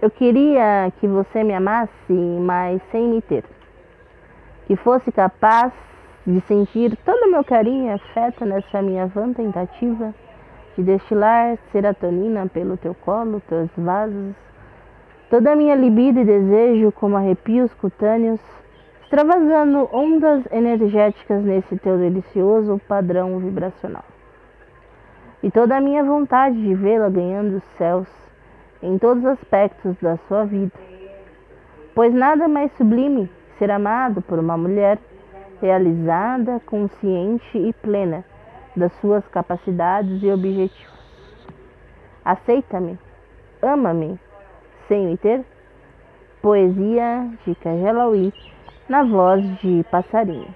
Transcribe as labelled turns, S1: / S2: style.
S1: Eu queria que você me amasse, mas sem me ter. Que fosse capaz de sentir todo o meu carinho e afeto nessa minha vã tentativa de destilar serotonina pelo teu colo, teus vasos, toda a minha libido e desejo como arrepios cutâneos, extravasando ondas energéticas nesse teu delicioso padrão vibracional. E toda a minha vontade de vê-la ganhando os céus em todos os aspectos da sua vida. Pois nada mais sublime ser amado por uma mulher realizada, consciente e plena das suas capacidades e objetivos. Aceita-me, ama-me, sem me ter. Poesia de Cajelaui, na voz de Passarinho.